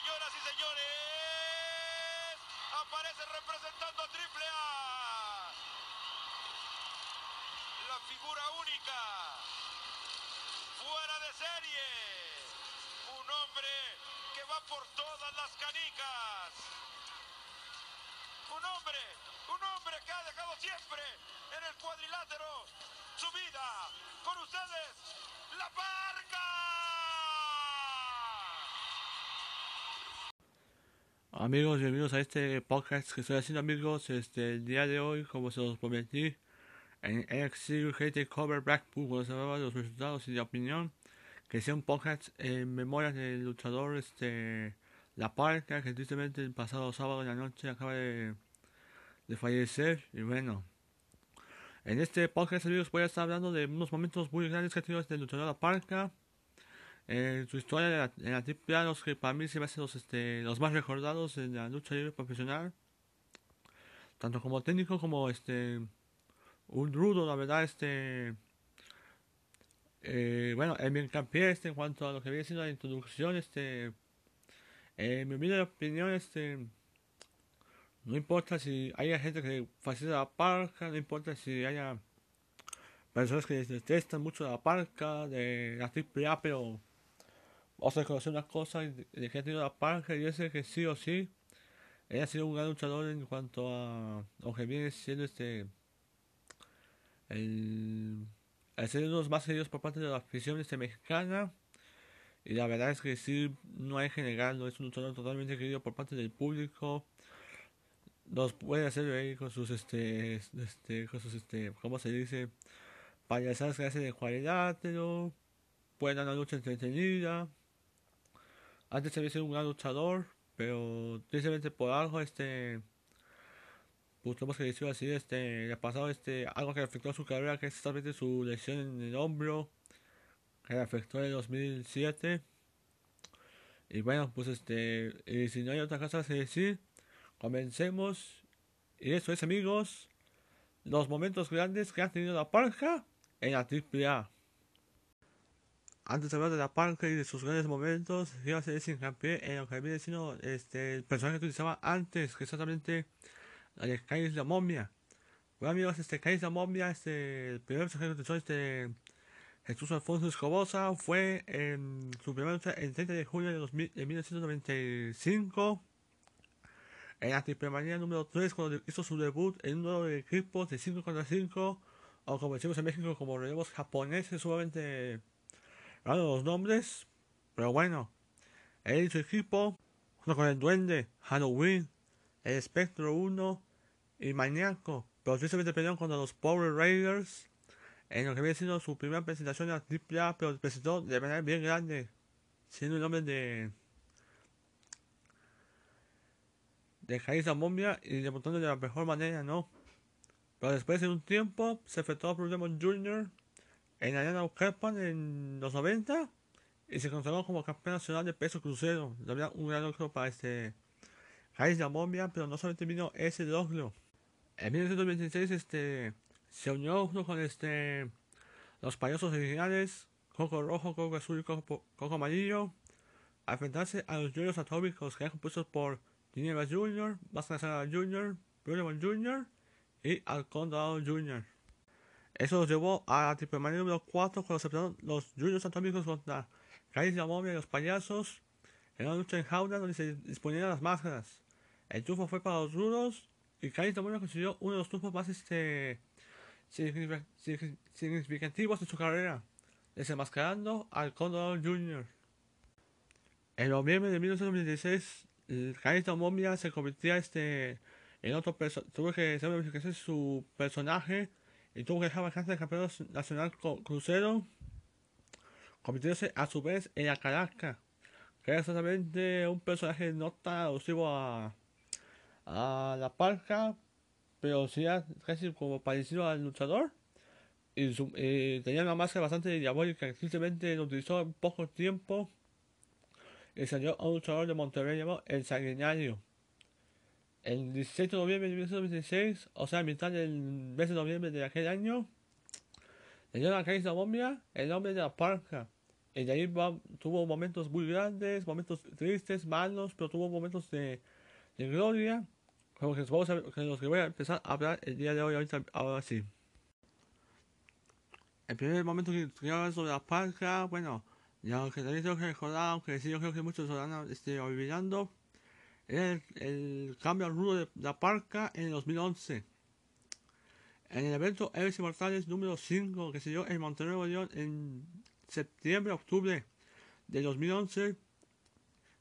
Señoras y señores, aparece representando a Triple A. La figura única, fuera de serie. Un hombre que va por todas las canicas. Un hombre, un hombre que ha dejado siempre en el cuadrilátero su vida. Con ustedes, La Parca. Amigos, bienvenidos a este podcast que estoy haciendo amigos este el día de hoy, como se los prometí, en NXT UK Cover Blackpool, cuando se hablaba de los resultados y de opinión, que sea un podcast en memoria del luchador este La Parca, que tristemente el pasado sábado en la noche acaba de, de fallecer, y bueno, en este podcast amigos voy a estar hablando de unos momentos muy grandes que ha tenido este luchador La Parca, en su historia de la, en la los que para mí se me hacen los, este, los más recordados en la lucha libre profesional, tanto como técnico como este un rudo, la verdad, este eh, bueno, en mi hincapié este, en cuanto a lo que viene siendo la introducción, este en mi opinión, este no importa si haya gente que facilita la parca, no importa si haya personas que detestan mucho la parca de la AAA, pero vamos a reconocer una cosa de que ha tenido la parca y es que sí o sí ella ha sido un gran luchador en cuanto a lo que viene siendo este el, el ser uno de los más queridos por parte de la afición este, mexicana. Y la verdad es que sí no hay que negarlo es un luchador totalmente querido por parte del público. Nos puede hacer reír con sus este este con sus este cómo se dice payasadas que hace de cuadrilátero puede dar una lucha entretenida antes había sido un gran luchador, pero tristemente por algo, este, pues tenemos que decirlo así, este, le ha pasado este, algo que afectó a su carrera, que es exactamente su lesión en el hombro, que le afectó en el 2007. Y bueno, pues este, y si no hay otra cosa que decir, comencemos. Y eso es, amigos, los momentos grandes que ha tenido la parca en la AAA antes de hablar de la parca y de sus grandes momentos, quiero hacer ese hincapié en lo que había sido este, el personaje que utilizaba antes, que exactamente la de Kais la momia. Bueno amigos, este Kais la momia, este, el primer personaje que utilizó este Jesús Alfonso Escobosa fue en su primera lucha el 30 de junio de, 2000, de 1995 en la triple manía número 3 cuando hizo su debut en un nuevo equipo de 5 contra 5 o como decimos en México como relevos japoneses sumamente Claro, los nombres, pero bueno, él y su equipo, junto con el Duende, Halloween, el Espectro 1 y Maniaco, pero tristemente pelearon contra los Power Raiders en lo que había sido su primera presentación en la AAA, pero presentó de manera bien grande, siendo el nombre de de Jaisa Momia y demostrando de la mejor manera, ¿no? Pero después de un tiempo se efectuó por Demon Jr en Arena Ucalpan en los 90 y se consagró como campeón nacional de peso crucero. Había un gran logro para este Jais la Momia, pero no solamente vino ese logro. En 1926 este, se unió junto con este, los payasos originales, Coco Rojo, Coco Azul y Coco, Coco Amarillo, a enfrentarse a los Juniors Atómicos que eran compuestos por Ginebra Jr., Máscara Jr., Bruno Jr. y Alcón Jr. Eso los llevó a la triple manía número 4 cuando se los Juniors Atómicos contra Caris la Momia y los payasos en una lucha en jaula donde se disponían las máscaras. El triunfo fue para los rudos y Caris la Momia consiguió uno de los triunfos más este, significativos de su carrera, desenmascarando al Condor Jr. En noviembre de 1996, Caris la Momia se convirtió este, en otro personaje, tuvo que hacer su personaje y tuvo que dejar vacante el campeón nacional crucero, convirtiéndose a su vez en la Caracas, que era exactamente un personaje no tan alusivo a, la parca, pero sí casi como parecido al luchador. Y, tenía una máscara bastante diabólica que simplemente lo utilizó en poco tiempo y salió a un luchador de Monterrey llamado El Sanguinario. El 16 de noviembre de 1926, o sea, a mitad del mes de noviembre de aquel año, le dio la la momia el nombre de la parca. Y de ahí va- tuvo momentos muy grandes, momentos tristes, malos, pero tuvo momentos de, de gloria, como que, vamos a que los que voy a empezar a hablar el día de hoy, ahorita, ahora sí. El primer momento que quiero hablar sobre la parca, bueno, ya que también tengo que recordar, aunque sí yo creo que muchos lo van este, olvidando, el, el cambio al rudo de la parca en el 2011. En el evento Héroes Inmortales número 5 que se dio en Monterrey, Nuevo León, en septiembre, octubre de 2011,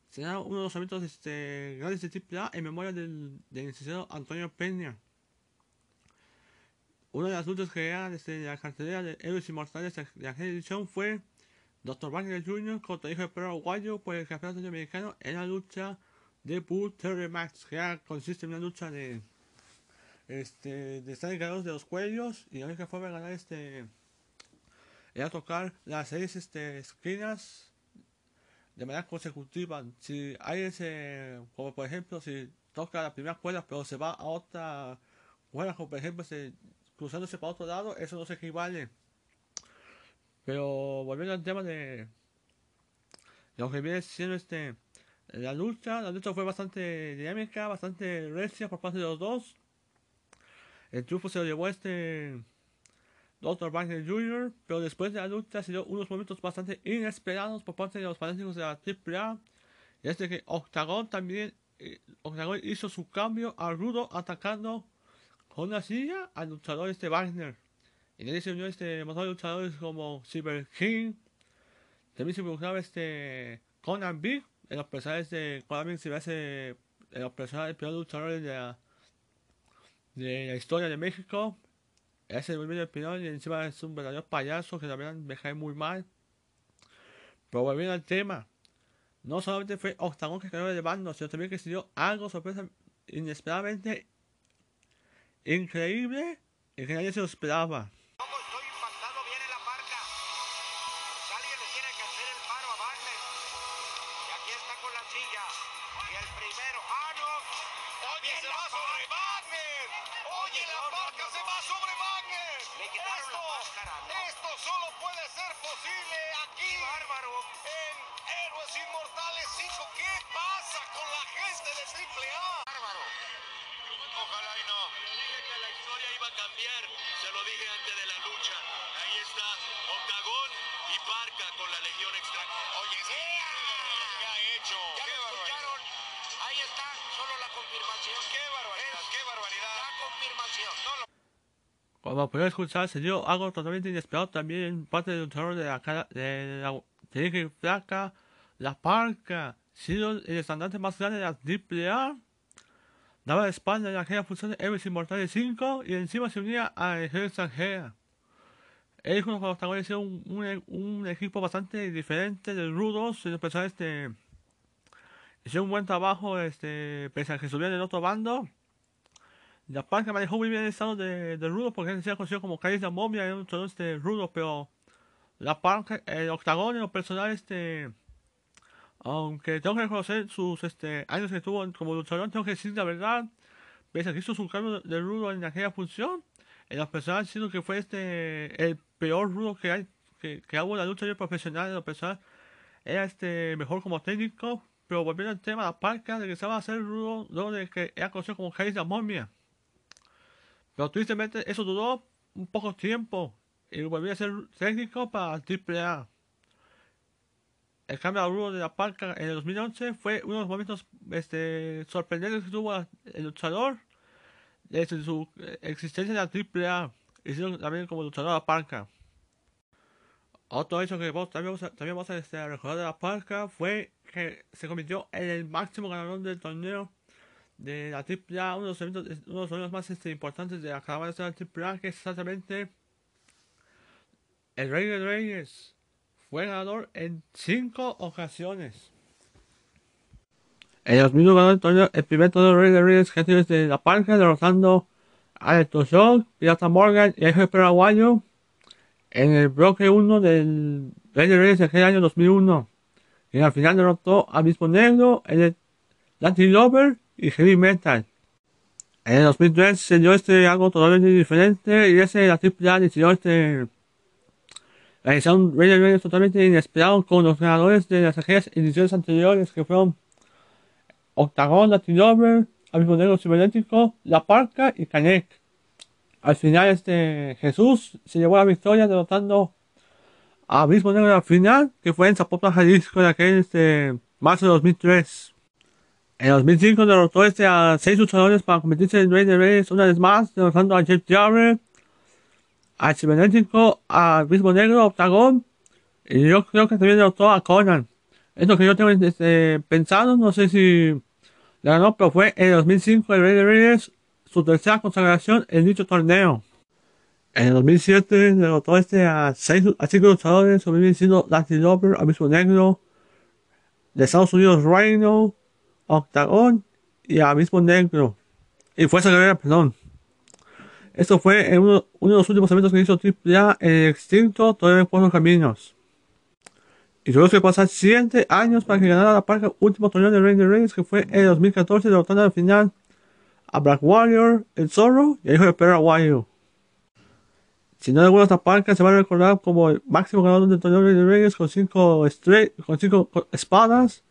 será uno de los eventos este, grandes de AAA en memoria del, del licenciado Antonio Peña. Una de las luchas que eran desde la cartelera de Héroes Inmortales de aquella edición fue Dr. Wagner Jr. contra hijo de Perro Aguayo por el campeonato americano en la lucha de Bull Terry Max, que era- consiste en una lucha de este de estar de los cuellos y la única forma de ganar este era tocar las seis este, esquinas de manera consecutiva. Si hay ese, como por ejemplo, si toca la primera cuerda pero se va a otra cuerda, como por ejemplo se, cruzándose para otro lado, eso no se equivale. Pero volviendo al tema de lo que viene siendo este la lucha, la lucha fue bastante dinámica, bastante recia por parte de los dos. El triunfo se lo llevó este Dr. Wagner Jr., pero después de la lucha se dio unos momentos bastante inesperados por parte de los fanáticos de la AAA. Y es de que Octagon también, eh, Octagon hizo su cambio al rudo atacando con la silla al luchador este Wagner. Y ahí se unió este montón de luchadores como Cyber King. También se involucraba este Conan Big en los personajes de Conan Big se ve ese en los personajes peores luchadores de la, de la historia de México. Ese es el Pinón y encima es un verdadero payaso que también me cae muy mal. Pero volviendo al tema, no solamente fue Octagon que de bando, sino también que se dio algo sorpresa inesperadamente increíble y que nadie se lo esperaba. Como pudieron escuchar, se dio algo totalmente inesperado también en parte del luchador de la cara de la que flaca, la parca, siendo el estandarte más grande de la AAA, daba la espalda en aquella función de Héroes Inmortales 5 y encima se unía a la extranjera. Ellos con los hicieron un, un, un equipo bastante diferente de rudos, y este hicieron un buen trabajo, este, pese a que estuvieran en otro bando. La parca manejó muy bien el estado de, de rudo porque se ha conocido como Cáliz de Momia, era un luchador este, rudo, pero la parca, el octagón en lo personal, este, aunque tengo que reconocer sus este, años que tuvo como luchador, tengo que decir la verdad, pese a que hizo su cambio de, rudo en aquella función, en lo personal siento que fue este el peor rudo que hay, que, que hago en la lucha libre profesional, en lo personal, era este mejor como técnico, pero volviendo al tema, la parca regresaba a ser rudo luego de que era conocido como Cáliz de Momia. Pero tristemente eso duró un poco tiempo y volví a ser técnico para AAA. El cambio al rudo de la parca en el 2011 fue uno de los momentos este, sorprendentes que tuvo el luchador desde su existencia en la AAA siendo también como luchador de la parca. Otro hecho que vos, también a, también vamos a este, recordar de la parca fue que se convirtió en el máximo ganador del torneo de la AAA, uno de los eventos, uno de los torneos más este, importantes de la caravana de la AAA, que es exactamente el Rey de Reyes. Fue ganador en cinco ocasiones. En 2001 ganó el, torneo, el primer torneo Rey de Reyes que desde la parca, derrotando a Shock, Pirata Morgan y el jefe paraguayo en el bloque 1 del Rey de Reyes de aquel año 2001. Y al final derrotó a Mismo Negro, el Latin Lover y Heavy Metal. En el 2003 se dio este algo totalmente diferente y ese la AAA decidió este realizaron un Reyes totalmente inesperado con los ganadores de las ediciones anteriores que fueron Octagon, Latin Lover, Abismo Negro Cibernético, La Parca y Canek. Al final, este Jesús se llevó la victoria derrotando a Abismo Negro en la final, que fue en Zapopan, Jalisco, de aquel este, marzo de 2003. En 2005 derrotó este a seis luchadores para convertirse en Rey de Reyes una vez más, derrotando a Jeff Jarrett, al Cibernético, a Abismo Negro, a Octagon, y yo creo que también derrotó a Conan. Es lo que yo tengo este, pensado, no sé si la ganó, pero fue en 2005 el Rey de Reyes su tercera consagración en dicho torneo. En el 2007 derrotó este a, seis, a cinco luchadores, sobreviven siendo Latin Lover, Abismo Negro, de Estados Unidos Rhino, Octagon y Abismo Negro. Y Fuerza Guerrera, perdón. Esto fue uno, uno, de los últimos eventos que hizo AAA en el extinto Todavía Cuatro Caminos. Y tuvo que pasar 7 años para que ganara la parca último torneo de Rey de Reyes, que fue en 2014, derrotando al final a Black Warrior, el Zorro y el hijo de Perra Aguayo. Si no gusta esta parca, se va a recordar como el máximo ganador del torneo de de Reyes con 5 con cinco espadas.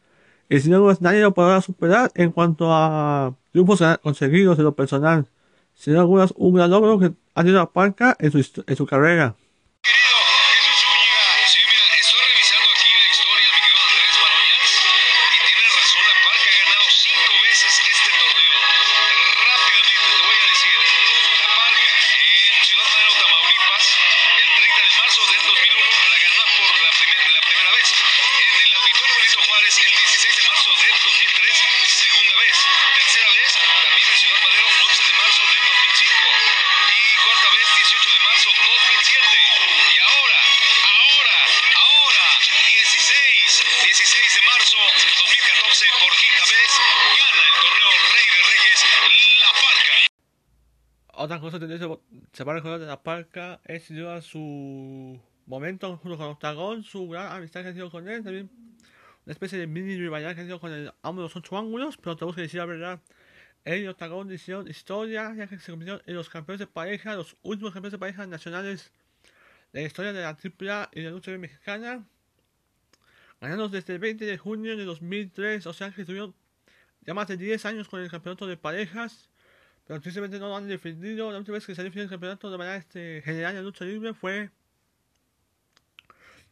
Y sin duda nadie lo podrá superar en cuanto a triunfos conseguidos en lo personal. Sin duda un gran logro que ha tenido la en su, en su carrera. Otra cosa que se va a recordar de la parca es su momento junto con Octagon, su gran amistad que ha sido con él, también una especie de mini rivalidad que ha sido con el amo de los ocho ángulos, pero tenemos que decir la verdad. Él y Octagon hicieron historia, ya que se convirtieron en los campeones de pareja, los últimos campeones de pareja nacionales de la historia de la AAA y de la lucha mexicana, ganando desde el 20 de junio de 2003, o sea que estuvieron ya más de 10 años con el campeonato de parejas pero tristemente no lo han defendido. La última vez que se defendió el campeonato de manera este, general en lucha libre fue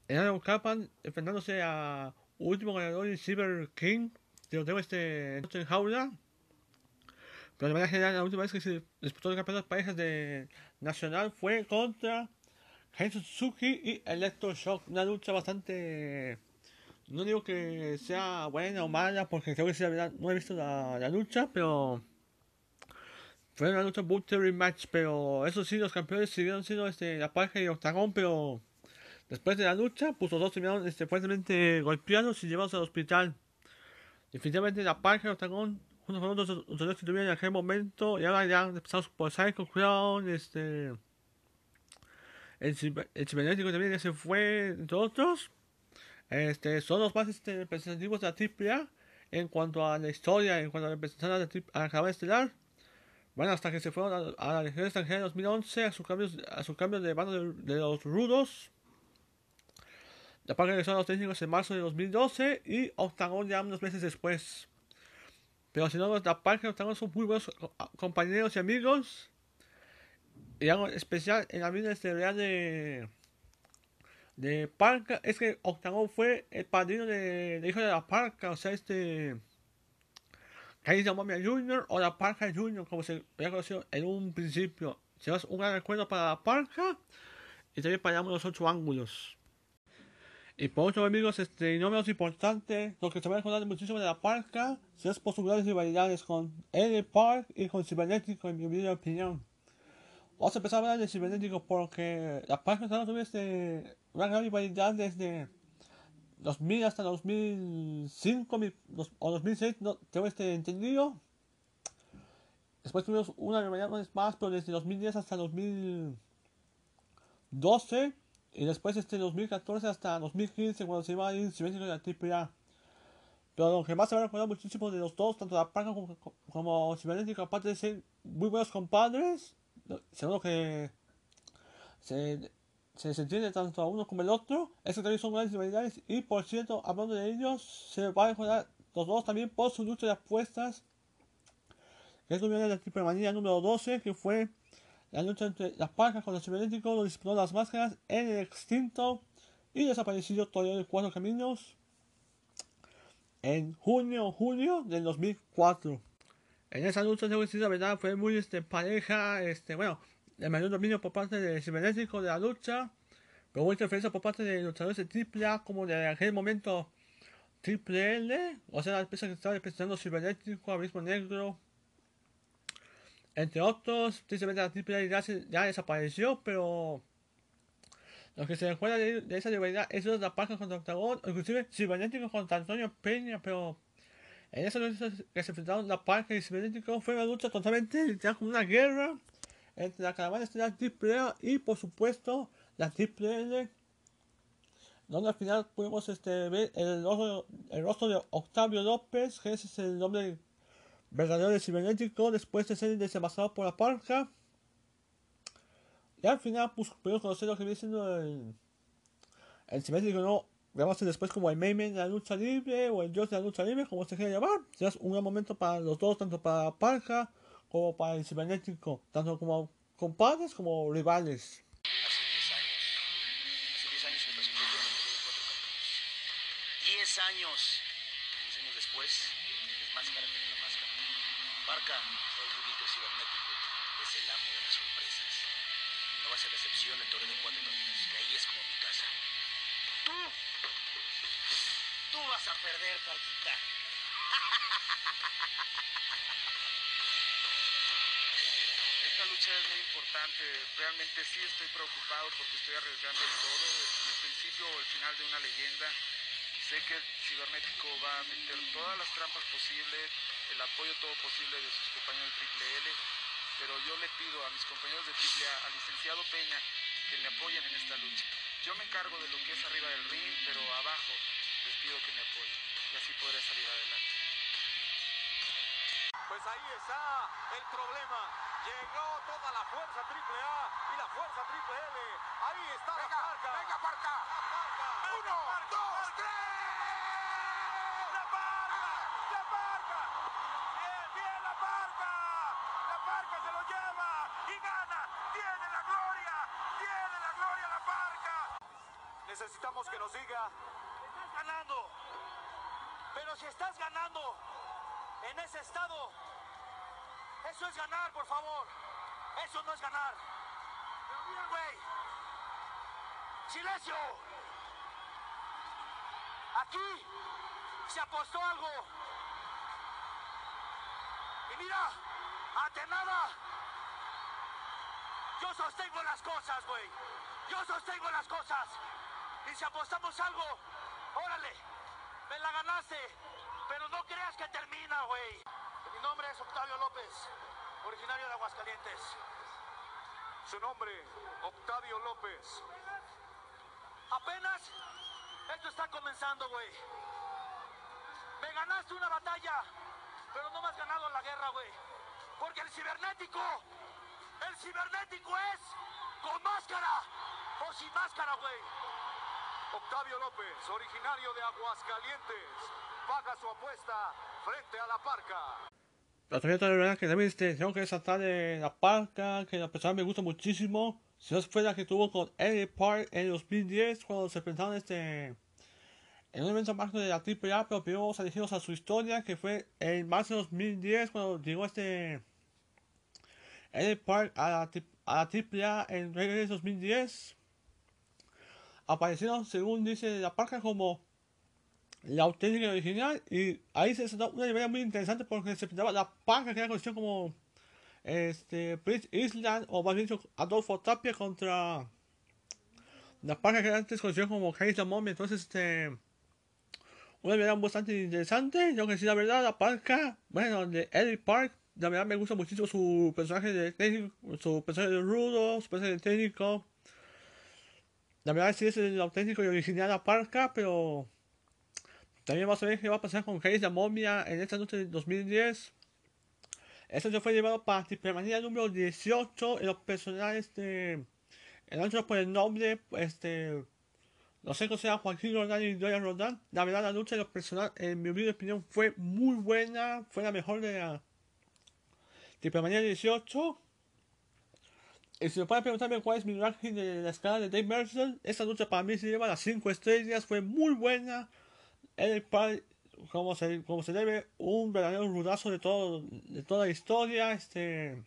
en Adam Capan enfrentándose a último ganador el Silver King. De tengo este en jaula. Pero de manera general, la última vez que se disputó el campeonato de parejas de Nacional fue contra Suzuki y Electroshock. Una lucha bastante. No digo que sea buena o mala, porque creo que sí, la verdad, no he visto la lucha, pero fue una lucha Buttery Match, pero eso sí, los campeones siguieron siendo este, la pareja y Octagon, pero después de la lucha, pues los dos terminaron este, fuertemente golpeados y llevados al hospital. Definitivamente la pareja y Octagon, junto con otros luchadores que tuvieron en aquel momento, y ahora ya empezados por Psycho Crown, este, el, el cibernético también ya se fue, entre otros. Este, son los más este, representativos de la AAA en cuanto a la historia, en cuanto a la representación de la, la estelar. Bueno, hasta que se fueron a, la Legión extranjera en 2011 a su cambio, a su cambio de bando de, los rudos. Que regresó a los técnicos en marzo de 2012 y Octagon ya unos meses después. Pero si no, la Parque y Octagon son muy buenos compañeros y amigos. Y algo especial en la vida de, de Parca es que Octagon fue el padrino de, de hijo de la Parca, o sea, este Ahí se Momia Junior o la Parca Junior, como se había conocido en un principio. Se hace un gran recuerdo para la Parca y también para los ocho ángulos. Y por otro, amigos, este, no menos importante, lo que se va a recordar muchísimo de la Parca, son las posibilidades rivalidades con Eddie Park y con Cibernético, en mi humilde opinión. Vamos a empezar a hablar de Cibernético porque la Parca tuvo este, una gran rivalidad desde 2000 hasta 2005 o 2006, no tengo este entendido. Después tuvimos una rivalidad más, pero desde 2010 hasta 2012. Y después este 2014 hasta 2015 cuando se iba a ir de la AAA. Pero lo que más se va a recordar muchísimo de los dos, tanto la Parca como, como Cibernético, aparte de ser muy buenos compadres, según lo que se se, se entiende tanto a uno como el otro. Estos también son grandes rivalidades. Y por cierto, hablando de ellos, se va a mejorar los dos también por su lucha de apuestas. Que es de la manía número 12, que fue la lucha entre las parcas con el cibernético, donde disputó las máscaras en el extinto y desaparecido Toreador de Cuatro Caminos en junio, julio del 2004. En esa lucha, decir la verdad, fue muy este, pareja, este, bueno, el mayor dominio por parte del cibernético de la lucha, pero hubo interferencia por parte de luchadores de AAA como de aquel momento Triple L, o sea, la empresa que estaba representando cibernético, Abismo Negro, entre otros, tristemente la Triple ya, desapareció, pero lo que se recuerda de, esa rivalidad es la paja contra Octagon, inclusive Cibernético contra Antonio Peña, pero en esa lucha que se enfrentaron la paja y Cibernético fue una lucha totalmente literal como una guerra entre la caravana estelar Triple y por supuesto la Triple L donde al final pudimos este, ver el rostro, de Octavio López, que ese es el nombre verdadero de Cibernético, después de ser desembarazado por la parca. Y al final, pues pudimos conocer lo que viene siendo el, el Cibernético, ¿no? Veamos después como el meme de la lucha libre o el dios de la lucha libre, como se quiera llamar. Es un gran momento para los dos, tanto para la parca como para el cibernético, tanto como compadres como rivales. Sí estoy preocupado porque estoy arriesgando el todo. El principio o el final de una leyenda. Sé que el cibernético va a meter todas las trampas posibles, el apoyo todo posible de sus compañeros de Triple L. Pero yo le pido a mis compañeros de Triple A, al licenciado Peña, que me apoyen en esta lucha. Yo me encargo de lo que es arriba del ring, pero abajo les pido que me apoyen. Y así podré salir adelante. Pues ahí está el problema. Llegó toda la fuerza triple A y la fuerza triple L. Ahí está la parca. Venga, parca. Uno, dos, tres. La parca. La parca. Bien, bien la parca. La parca se lo lleva y gana. Tiene la gloria. Tiene la gloria la parca. Necesitamos que nos diga. Estás ganando. Pero si estás ganando en ese estado, eso es ganar, por favor. Eso no es ganar. Güey. Silencio. Aquí se apostó algo. Y mira, ante nada, yo sostengo las cosas, güey. Yo sostengo las cosas. Y si apostamos algo, órale, me la ganaste. Pero no creas que termina, güey. Mi nombre es Octavio López, originario de Aguascalientes. Su nombre, Octavio López. Apenas esto está comenzando, güey. Me ganaste una batalla, pero no me has ganado la guerra, güey. Porque el cibernético, el cibernético es con máscara o sin máscara, güey. Octavio López, originario de Aguascalientes, paga su apuesta frente a la parca. La también la verdad que también este, tengo que resaltar de la parca, que la persona me gusta muchísimo. Si no fue la que tuvo con Eddie Park en 2010, cuando se presentaron este, en un evento máximo de la AAA, pero primero vamos a dirigirnos a su historia, que fue en marzo de 2010, cuando llegó este Eddie Park a la, a la AAA en regreso 2010. Aparecieron, según dice la parca, como la auténtica original. Y ahí se desató una idea muy interesante porque se presentaba la parca que era conocida como este, Prince Island, o más bien Adolfo Tapia contra la parca que antes conocida como la Momia. Entonces, este, una idea bastante interesante. Yo que decir la verdad, la parca, bueno, de Eddie Park, la verdad me gusta muchísimo su personaje de técnico, su personaje de rudo, su personaje de técnico. La verdad sí es el auténtico y original la parca, pero también vamos a ver qué va a pasar con Hayes la momia en esta noche de 2010. Esto se fue llevado para Triple número 18 en los personajes de el otro por el nombre, este, no sé cómo sea Joaquín Rodán y Doya Rodán. La verdad, la lucha de los personajes, en mi humilde opinión, fue muy buena. Fue la mejor de la Manía 18. Y si me pueden preguntarme cuál es mi ranking de la escala de Dave Mercer, esta lucha para mí se lleva las 5 estrellas. Fue muy buena. El como se, como se debe, un verdadero rudazo de, todo, de toda la historia. Este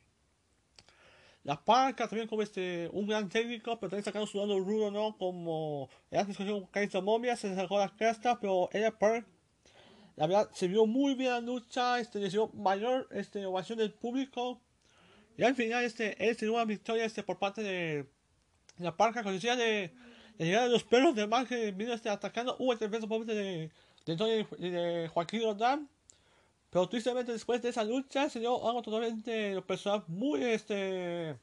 la Parca también como este, un gran técnico, pero también sacando su lado rudo, ¿no? Como el antes cogió un Momia, se sacó la cresta, pero ella Park, la verdad, se vio muy bien la lucha, este, dio mayor este, ovación del público. Y al final, este, él tuvo una victoria este, por parte de la Parca, con de, de llegar a los perros de que vino este, atacando. Hubo intervención por parte de, de, de, de Joaquín Rodán. Pero tristemente después de esa lucha se dio algo totalmente personal muy este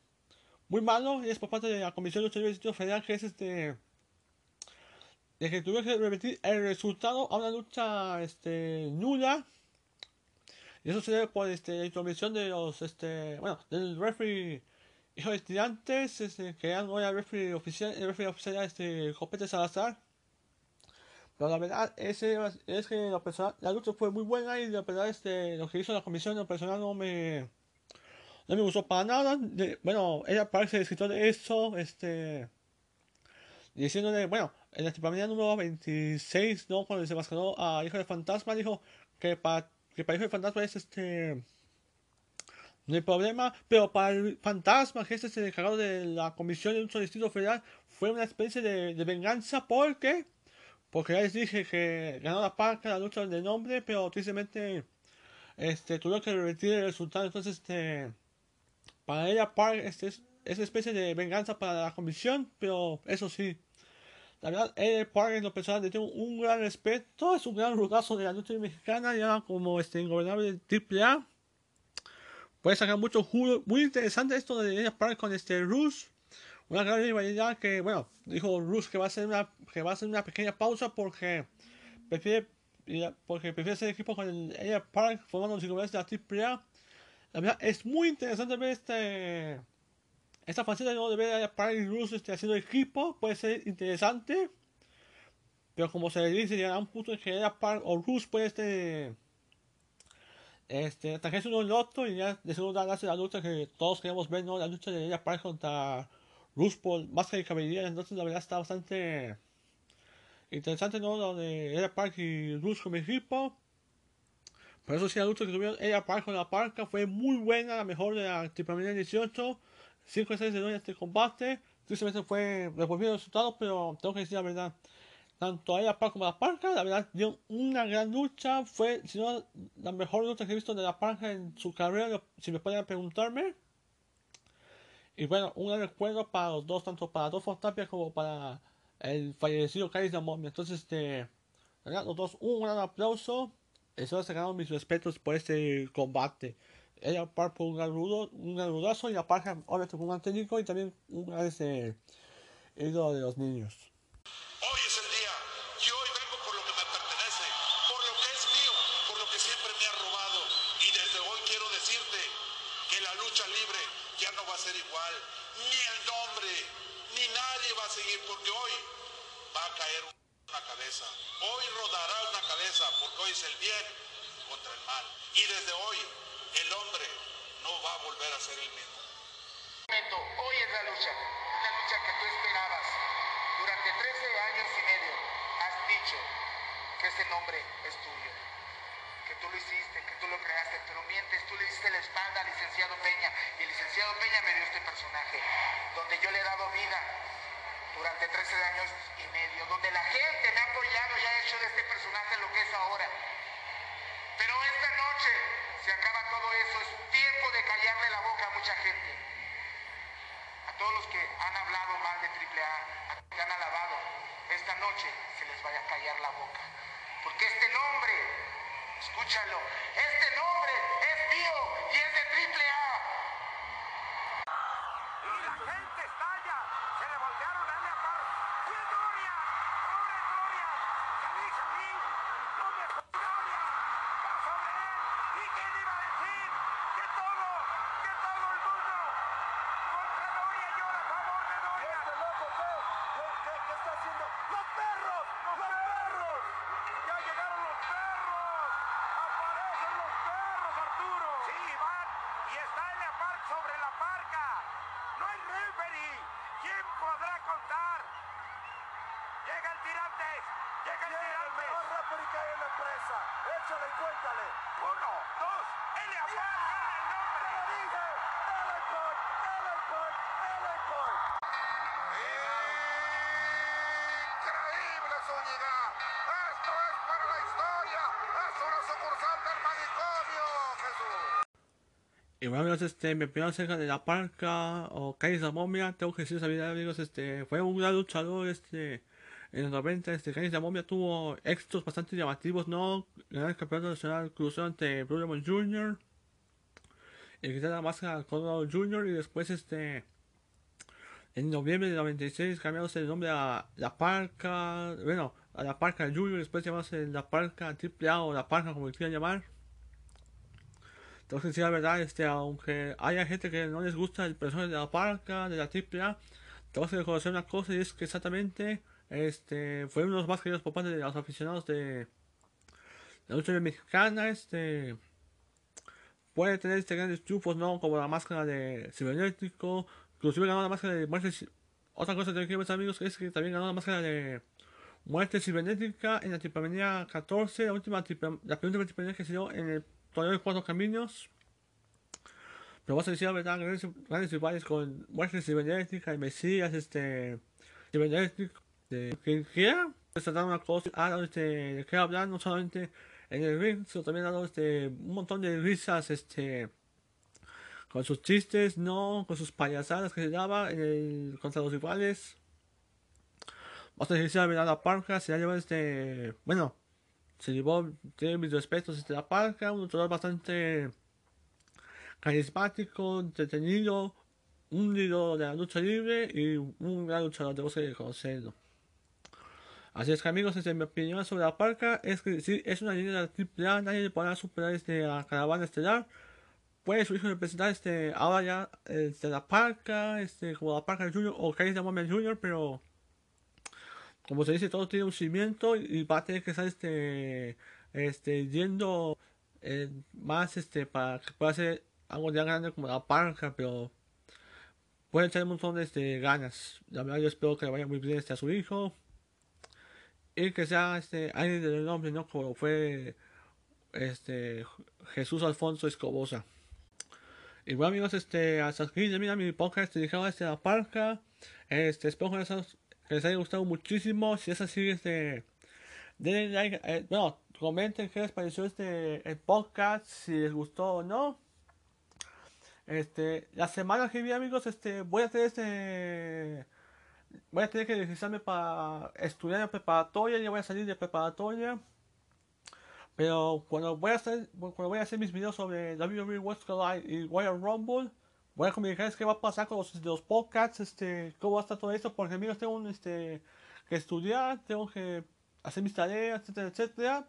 muy malo y es por parte de la Comisión de Lucha Federal que es este de que tuvo que repetir el resultado a una lucha este nula y eso se debe por este, la intromisión de los este bueno del referee hijo de estudiantes este, que eran hoy el referee oficial el referee oficial este Copete Salazar pero la verdad es, es que la, persona, la lucha fue muy buena y la verdad este, lo que hizo la comisión de personal no me, no me gustó para nada. bueno, ella parece escritor de eso, este, diciéndole, bueno, en la temporada número 26, ¿no? Cuando se mascaró a Hijo de Fantasma, dijo que para, que para Hijo de Fantasma es este, no hay problema, pero para el fantasma, que es el encargado de la comisión de un distrito federal, fue una especie de, de venganza porque porque ya les dije que ganó la parca la lucha de nombre, pero tristemente este, tuvo que revertir el resultado. Entonces, este, para ella, Park este, es, es especie de venganza para la comisión, pero eso sí. La verdad, el Park en lo personal le tengo un gran respeto, es un gran rugazo de la lucha mexicana, ya como este ingobernable de AAA. Puede sacar mucho jugo, muy interesante esto de ella Park con este Rush una gran rivalidad que, bueno, dijo Rus que va a ser una, que va a ser una pequeña pausa porque prefiere, porque prefiere ser equipo con el Park formando los de la AAA. La verdad es muy interesante ver este esta faceta ¿no? de ver a Park y Rus este, haciendo equipo, puede ser interesante. Pero como se le dice, llegará un punto en que Park o Rus puede este este, atacarse uno el otro y ya de seguro darse la lucha que todos queremos ver, ¿no? La lucha de ella Park contra Rush por más que caballería, entonces la verdad está bastante interesante, ¿no? Lo de Ella Park y Rush como equipo. Por eso sí, la lucha que tuvieron Ella Park con la Parca fue muy buena, la mejor de la Triple 18. 5 6 de 2 en este combate. Tristemente fue devolvido el resultado, pero tengo que decir la verdad. Tanto Ella Park como la Parca, la verdad, dio una gran lucha. Fue, si no, la mejor lucha que he visto de la Parca en su carrera, si me pueden preguntarme. Y bueno, un gran recuerdo para los dos, tanto para Adolfo Tapia como para el fallecido Cádiz de. Entonces, este, los dos, un gran aplauso. Eso se ganaron mis respetos por este combate. Ella par por un gran rudo, un gran rudazo y la pareja obviamente un gran técnico y también un gran este, de los niños. Alfredo Peña me dio este personaje, donde yo le he dado vida durante 13 años y medio, donde la gente me ha apoyado y ha hecho de este personaje lo que es ahora. Pero esta noche se acaba todo eso, es tiempo de callarle la boca a mucha gente, a todos los que han hablado mal de AAA, a los que han alabado, esta noche se les vaya a callar la boca, porque este nombre, escúchalo, este nombre es mío y es de AAA. y cuéntale. Uno, dos, L Park gana el nombre. Te lo dije, L Park, L Park, L Park. Increíble, Zúñiga. Esto es para la historia. Es una sucursal del manicomio, Jesús. Y bueno amigos, este, mi opinión acerca de la parca o Calle Momia, tengo que decir vida amigos, este, fue un gran luchador, este, en los 90, este, Calle Momia tuvo éxitos bastante llamativos, no Ganar el campeonato nacional cruzó ante Demon Jr. Y quitar la máscara Colorado Jr. y después, este, en noviembre de 96 cambiamos el nombre a La Parca, bueno, a La Parca Junior, después llamamos La Parca AAA o La Parca como quieran llamar. Entonces, sí, la verdad, este, aunque haya gente que no les gusta el personaje de la parca, de la AAA, tengo que reconocer una cosa y es que exactamente este, fue uno de los más queridos por parte de los aficionados de la lucha mexicana. Este, puede tener este grandes chufos, ¿no? Como la máscara de cibernético, inclusive ganó la máscara de muerte. Otra cosa que quiero amigos, es que también ganó la máscara de muerte cibernética en la Triplemanía 14, la última la Triplemanía que se dio en el todavía hay cuatro caminos. Pero vas a decir verdad, grandes, grandes con muertes cibernética y Mesías, este. cibernético, de quien quiera. dando una cosa, dado este, de qué hablar, no solamente en el ring, sino también ha dado este, un montón de risas, este. con sus chistes, no, con sus payasadas que se daba en el, contra los rivales. Vas a decir la parca se ha este. bueno, se llevó, tiene mis respetos desde la parca, un luchador bastante carismático, entretenido, un ídolo de la lucha libre y un gran luchador, debo de conocerlo. Así es que amigos, desde mi opinión sobre la parca es que si es una línea de la AAA, nadie podrá superar este, la caravana estelar. Puede su hijo representar este, ahora ya este, la parca, este, como la parca Junior o Kaiser de Junior, pero como se dice, todo tiene un cimiento y va a tener que estar este, este, yendo eh, más este, para que pueda ser algo ya grande como la parca, pero puede echar un montón de este, ganas. La verdad, yo espero que le vaya muy bien este, a su hijo y que sea este, alguien del nombre, ¿no? Como fue este, Jesús Alfonso Escobosa. Y bueno amigos, este, hasta aquí mira mi podcast dedicado este, a la parca. Este, espero que les que les haya gustado muchísimo. Si es así, este, denle like. Eh, bueno, comenten qué les pareció este el podcast, si les gustó o no. Este, la semana que viene, amigos, este, voy a tener este, voy a tener que registrarme para estudiar en preparatoria. Ya voy a salir de preparatoria. Pero cuando voy a hacer, cuando voy a hacer mis videos sobre WWE Collide y Royal Rumble voy a comunicarles qué va a pasar con los, podcasts, este, cómo va a estar todo esto, porque amigos tengo un, este, que estudiar, tengo que hacer mis tareas, etcétera, etcétera.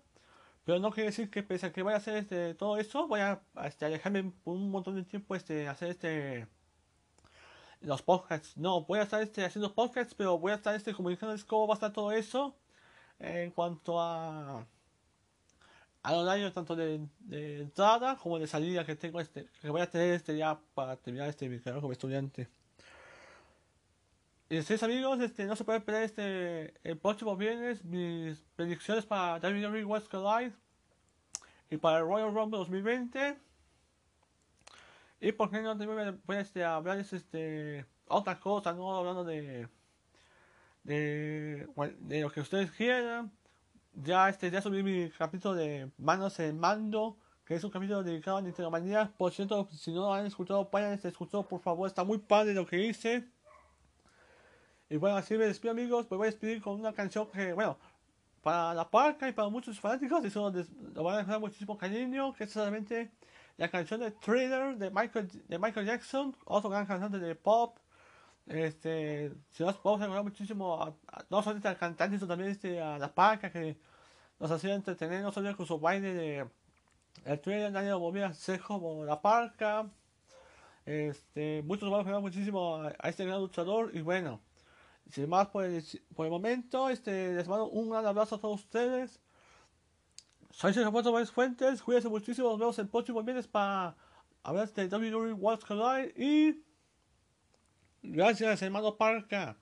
Pero no quiere decir que pese a que vaya a hacer este, todo eso, voy a este, alejarme por un montón de tiempo este, hacer este los podcasts. No, voy a estar este, haciendo podcasts, pero voy a estar este, comunicándoles cómo va a estar todo eso en cuanto a a los años tanto de, entrada como de salida que tengo este que voy a tener este ya para terminar este mi carrera como estudiante y ustedes amigos este no se puede perder este el próximo viernes mis predicciones para WWE West Collide y para el Royal Rumble 2020 y por qué no también voy a este, hablar este otra cosa no hablando de de, de lo que ustedes quieran ya este ya subí mi capítulo de Manos en Mando, que es un capítulo dedicado a Nintendo Manía. Por cierto, si no lo han escuchado, vayan a este escuchado, por favor, está muy padre lo que hice. Y bueno, así me despido amigos, me voy a despedir con una canción que, bueno, para la parca y para muchos fanáticos, eso lo van a dejar muchísimo cariño, que es solamente la canción de Thriller de Michael, de Michael Jackson, otro gran cantante de pop. Este, si nos a recordar muchísimo, a, no solamente al cantante, sino también este, a la parca que nos hacía entretener, no solo con su baile de el trailer, nadie lo movía ser como la parca. Este, muchos van a muchísimo a, este gran luchador y bueno, sin más por el, por el momento, este, les mando un gran abrazo a todos ustedes. Soy Sergio Fuentes Fuentes, cuídense muchísimo, nos vemos el próximo viernes para hablar de WWE World Collide y Gracias, hermano Parca.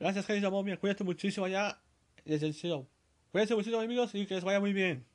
Gracias, querida momia. Cuídate muchísimo allá desde el cielo. Cuídense muchísimo, amigos, y que les vaya muy bien.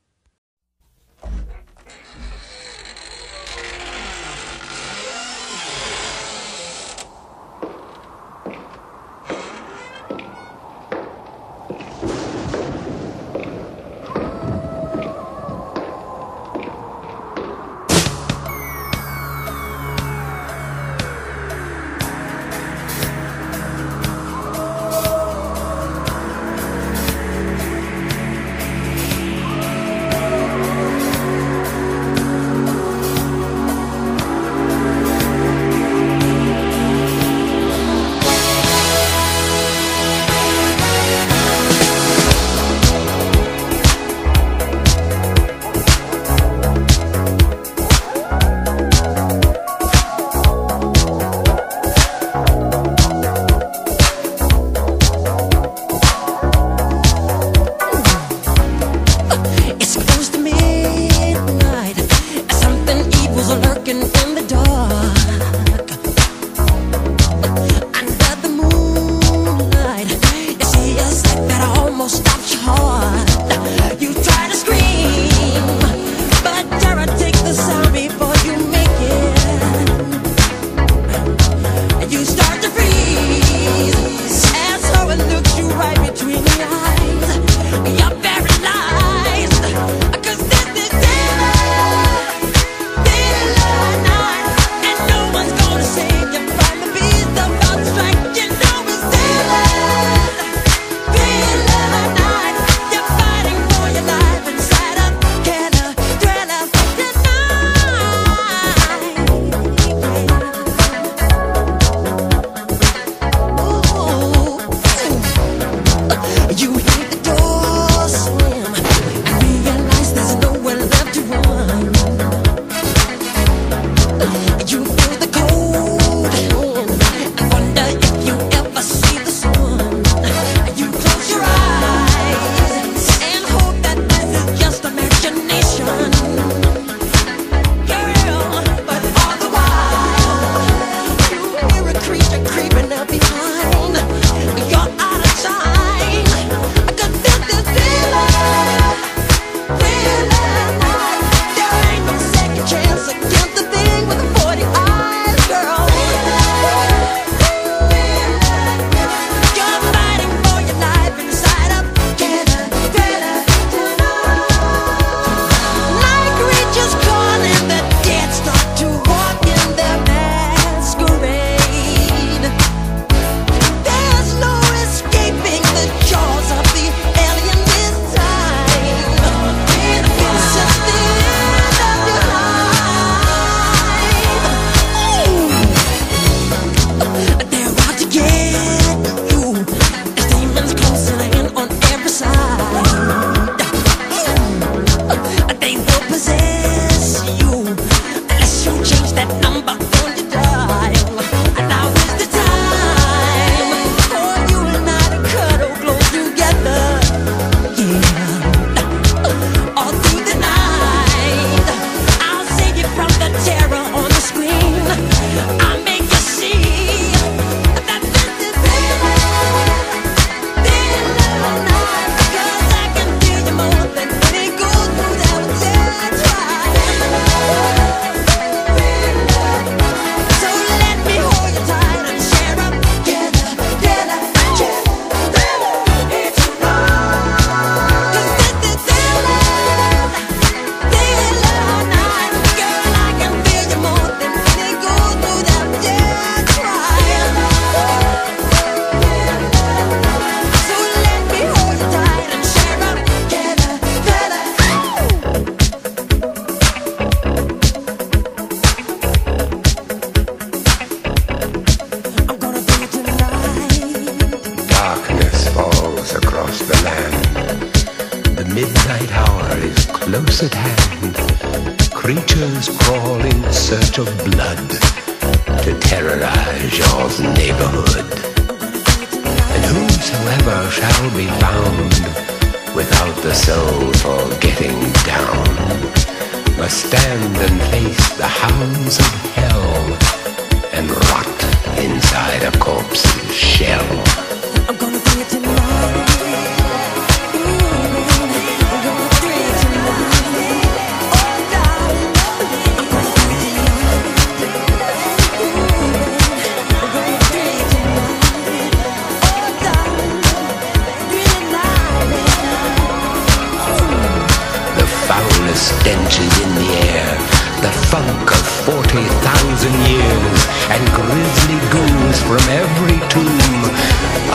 From every tomb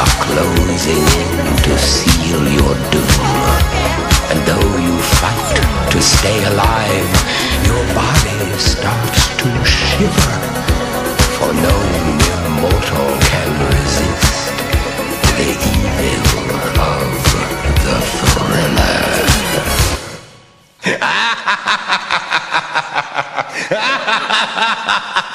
are closing in to seal your doom. And though you fight to stay alive, your body starts to shiver, for no mere mortal can resist the evil of the thriller. ha ha ha